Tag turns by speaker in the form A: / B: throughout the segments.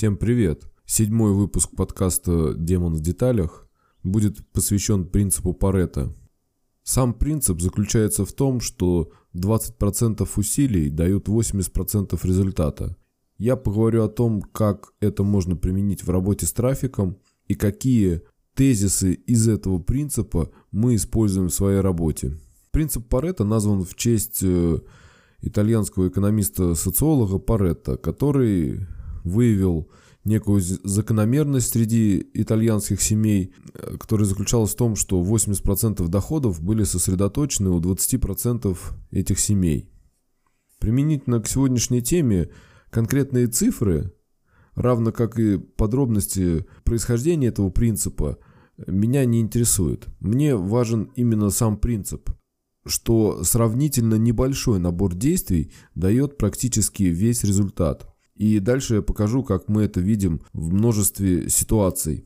A: Всем привет! Седьмой выпуск подкаста «Демон в деталях» будет посвящен принципу Паретта. Сам принцип заключается в том, что 20% усилий дают 80% результата. Я поговорю о том, как это можно применить в работе с трафиком и какие тезисы из этого принципа мы используем в своей работе. Принцип Паретта назван в честь э, итальянского экономиста-социолога Паретта, который выявил некую закономерность среди итальянских семей, э, которая заключалась в том, что 80% доходов были сосредоточены у 20% этих семей. Применительно к сегодняшней теме конкретные цифры, равно как и подробности происхождения этого принципа, меня не интересуют. Мне важен именно сам принцип, что сравнительно небольшой набор действий дает практически весь результат. И дальше я покажу, как мы это видим в множестве ситуаций.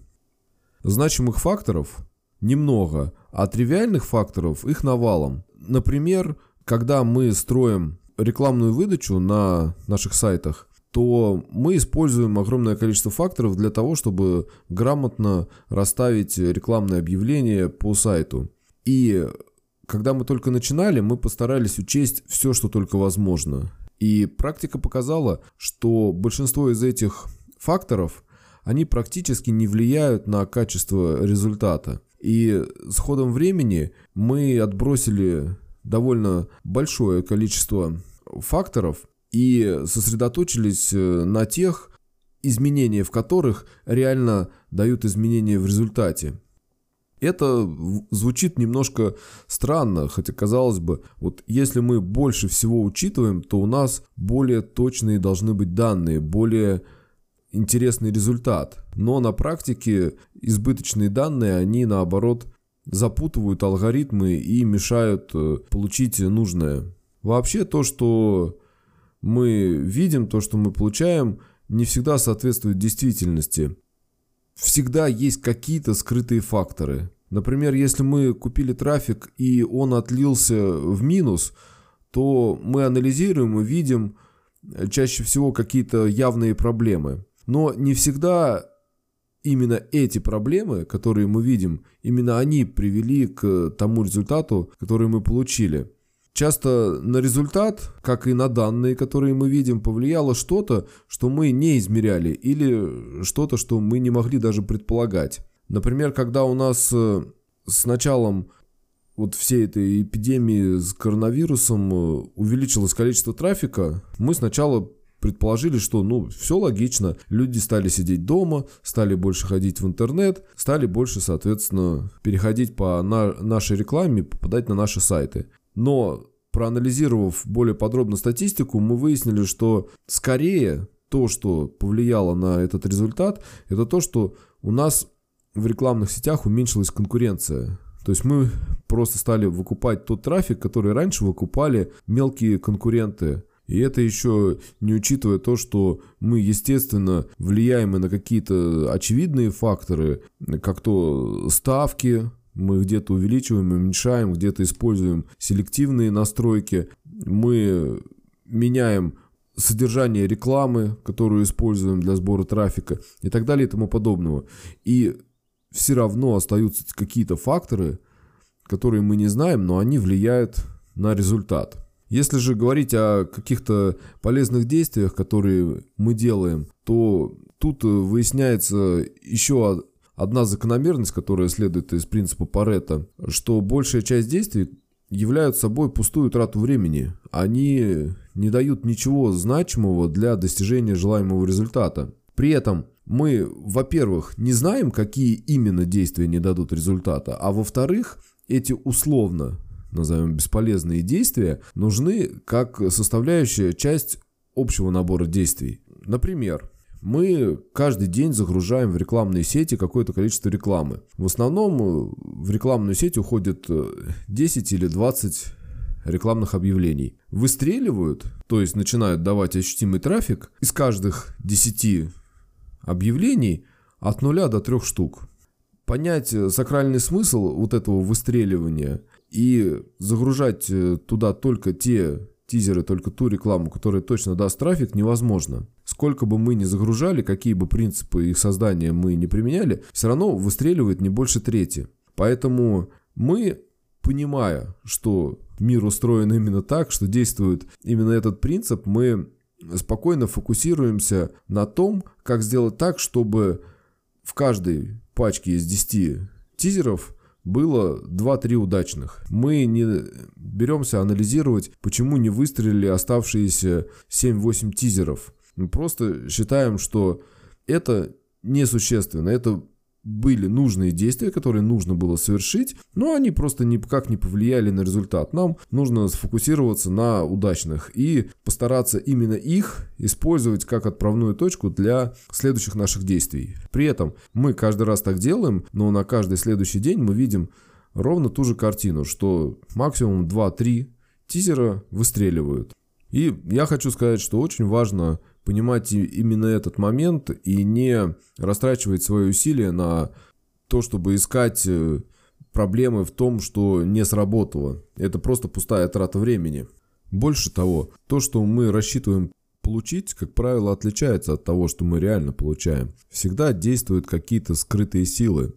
A: Значимых факторов немного, а тривиальных факторов их навалом. Например, когда мы строим рекламную выдачу на наших сайтах, то мы используем огромное количество факторов для того, чтобы грамотно расставить рекламное объявление по сайту. И когда мы только начинали, мы постарались учесть все, что только возможно. И практика показала, что большинство из этих факторов, они практически не влияют на качество результата. И с ходом времени мы отбросили довольно большое количество факторов и сосредоточились э, на тех, изменения в которых реально дают изменения в результате. Это звучит немножко странно, хотя казалось бы, вот если мы больше всего учитываем, то у нас более точные должны быть данные, более интересный результат. Но на практике избыточные данные, они наоборот запутывают алгоритмы и мешают э, получить нужное. Вообще то, что мы видим, то, что мы получаем, не всегда соответствует действительности всегда есть какие-то скрытые факторы. Например, если мы купили трафик и он отлился в минус, то мы анализируем и видим э, чаще всего какие-то явные проблемы. Но не всегда именно эти проблемы, которые мы видим, именно они привели к тому результату, который мы получили. Часто на результат, как и на данные, которые мы видим, повлияло что-то, что мы не измеряли, или что-то, что мы не могли даже предполагать. Например, когда у нас э, с началом вот всей этой эпидемии с коронавирусом э, увеличилось количество трафика, мы сначала предположили, что ну все логично, люди стали сидеть дома, стали больше ходить в интернет, стали больше, соответственно, переходить по на нашей рекламе, попадать на наши сайты. Но проанализировав более подробно статистику, мы выяснили, что скорее то, что повлияло на этот результат, это то, что у нас в рекламных сетях уменьшилась конкуренция. То есть мы просто стали выкупать тот трафик, который раньше выкупали мелкие конкуренты. И это еще не учитывая то, что мы, естественно, влияем и на какие-то очевидные факторы, как то ставки, мы где-то увеличиваем, уменьшаем, где-то используем селективные настройки. Мы меняем содержание рекламы, которую используем для сбора трафика и так далее и тому подобного. И все равно остаются какие-то факторы, которые мы не знаем, но они влияют на результат. Если же говорить о каких-то полезных действиях, которые мы делаем, то тут выясняется еще одна закономерность, которая следует из принципа Паретта, что большая часть действий являются собой пустую трату времени. Они не дают ничего значимого для достижения желаемого результата. При этом мы, во-первых, не знаем, какие именно действия не дадут результата, а во-вторых, эти условно, назовем бесполезные действия, нужны как составляющая часть общего набора действий. Например, мы каждый день загружаем в рекламные сети какое-то количество рекламы. В основном э, в рекламную сеть уходит 10 э, или 20 рекламных объявлений. Выстреливают, то есть начинают давать ощутимый трафик, из каждых 10 объявлений от 0 до 3 штук. Понять э, сакральный смысл вот этого выстреливания и загружать туда только те тизеры только ту рекламу, которая точно даст трафик, невозможно. Сколько бы мы ни загружали, какие бы принципы их создания мы не применяли, все равно выстреливает не больше трети. Поэтому мы, понимая, что мир устроен именно так, что действует именно этот принцип, мы спокойно фокусируемся на том, как сделать так, чтобы в каждой пачке из 10 тизеров было 2-3 удачных. Мы не беремся анализировать, почему не выстрелили оставшиеся 7-8 тизеров. Мы просто считаем, что это несущественно. Это были нужные действия, которые нужно было совершить, но они просто никак не повлияли на результат. Нам нужно сфокусироваться на удачных и постараться именно их использовать как отправную точку для следующих наших действий. При этом мы каждый раз так делаем, но на каждый следующий день мы видим ровно ту же картину, что максимум 2-3 тизера выстреливают. И я хочу сказать, что очень важно понимать именно этот момент и не растрачивать свои усилия на то, чтобы искать э, проблемы в том, что не сработало. Это просто пустая трата времени. Больше того, то, что мы рассчитываем получить, как правило, отличается от того, что мы реально получаем. Всегда действуют какие-то скрытые силы.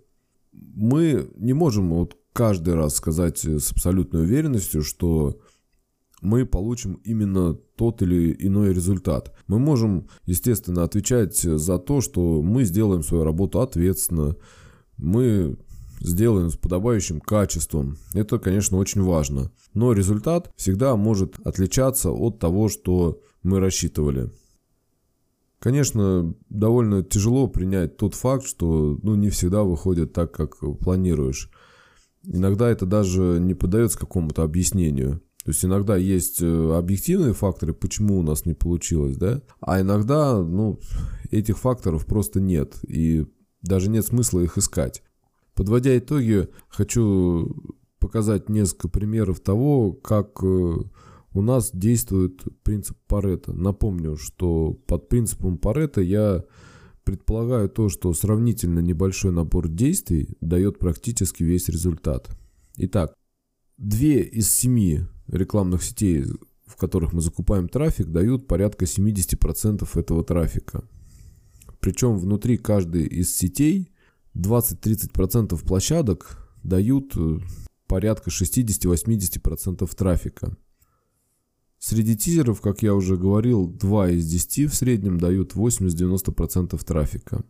A: Мы не можем вот каждый раз сказать с абсолютной уверенностью, что мы получим именно тот или иной результат. Мы можем, естественно, отвечать за то, что мы сделаем свою работу ответственно, мы сделаем с подобающим качеством. Это, конечно, очень важно. Но результат всегда может отличаться от того, что мы рассчитывали. Конечно, довольно тяжело принять тот факт, что ну, не всегда выходит так, как планируешь. Иногда это даже не поддается какому-то объяснению. То есть иногда есть э, объективные факторы, почему у нас не получилось, да, а иногда, ну, этих факторов просто нет, и даже нет смысла их искать. Подводя итоги, хочу показать несколько примеров того, как э, у нас действует принцип Парета. Напомню, что под принципом Парета я предполагаю то, что сравнительно небольшой набор действий дает практически весь результат. Итак, две из семи рекламных сетей, в которых мы закупаем трафик, дают порядка 70% этого трафика. Причем внутри каждой из сетей 20-30% площадок дают э, порядка 60-80% трафика. Среди тизеров, как я уже говорил, 2 из 10 в среднем дают 80-90% трафика.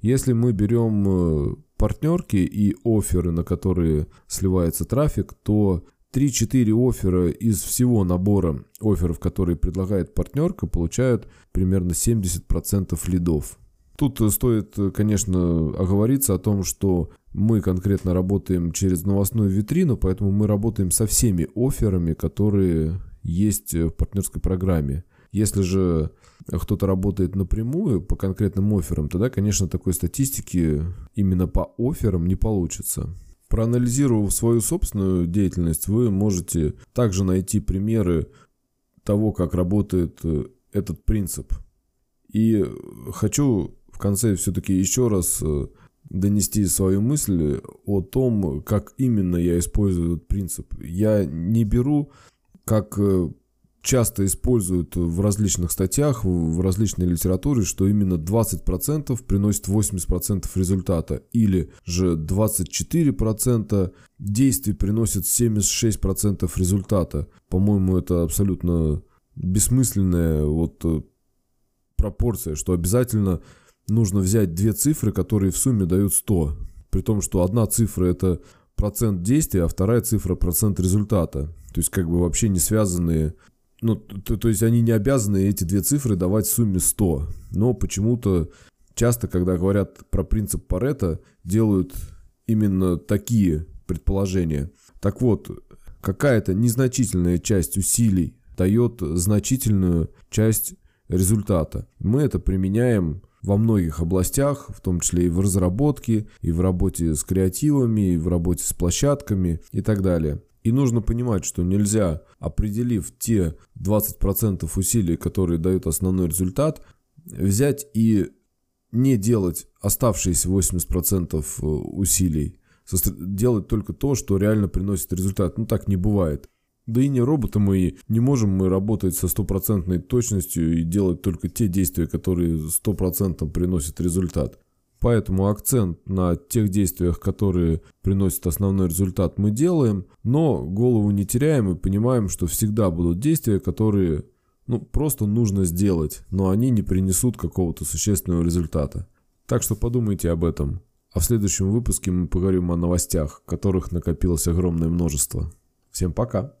A: Если мы берем э, партнерки и оферы, на которые сливается трафик, то 3-4 оффера из всего набора офферов, которые предлагает партнерка, получают примерно 70% лидов. Тут стоит, конечно, оговориться о том, что мы конкретно работаем через новостную витрину, поэтому мы работаем со всеми офферами, которые есть в партнерской программе. Если же кто-то работает напрямую по конкретным офферам, тогда, конечно, такой статистики именно по офферам не получится. Проанализировав свою собственную деятельность, вы можете также найти примеры того, как работает э, этот принцип. И хочу в конце все-таки еще раз э, донести свою мысль о том, как именно я использую этот принцип. Я не беру как э, часто используют в различных статьях, в различной литературе, что именно 20% приносит 80% результата, или же 24% действий приносит 76% результата. По-моему, это абсолютно бессмысленная вот э, пропорция, что обязательно нужно взять две цифры, которые в сумме дают 100. При том, что одна цифра это процент действия, а вторая цифра процент результата. То есть как бы вообще не связанные ну, то, то есть они не обязаны эти две цифры давать в сумме 100. Но почему-то часто, когда говорят про принцип Парета, делают именно такие предположения. Так вот, какая-то незначительная часть усилий дает значительную часть результата. Мы это применяем во многих областях, в том числе и в разработке, и в работе с креативами, и в работе с площадками и так далее. И нужно понимать, что нельзя, определив те 20% усилий, которые дают основной результат, взять и не делать оставшиеся 80% усилий, делать только то, что реально приносит результат. Ну так не бывает. Да и не роботы мы, не можем мы работать со стопроцентной точностью и делать только те действия, которые стопроцентно приносят результат. Поэтому акцент на тех действиях, которые приносят основной результат, мы делаем, но голову не теряем и понимаем, что всегда будут действия, которые ну, просто нужно сделать, но они не принесут какого-то существенного результата. Так что подумайте об этом. А в следующем выпуске мы поговорим о новостях, которых накопилось огромное множество. Всем пока!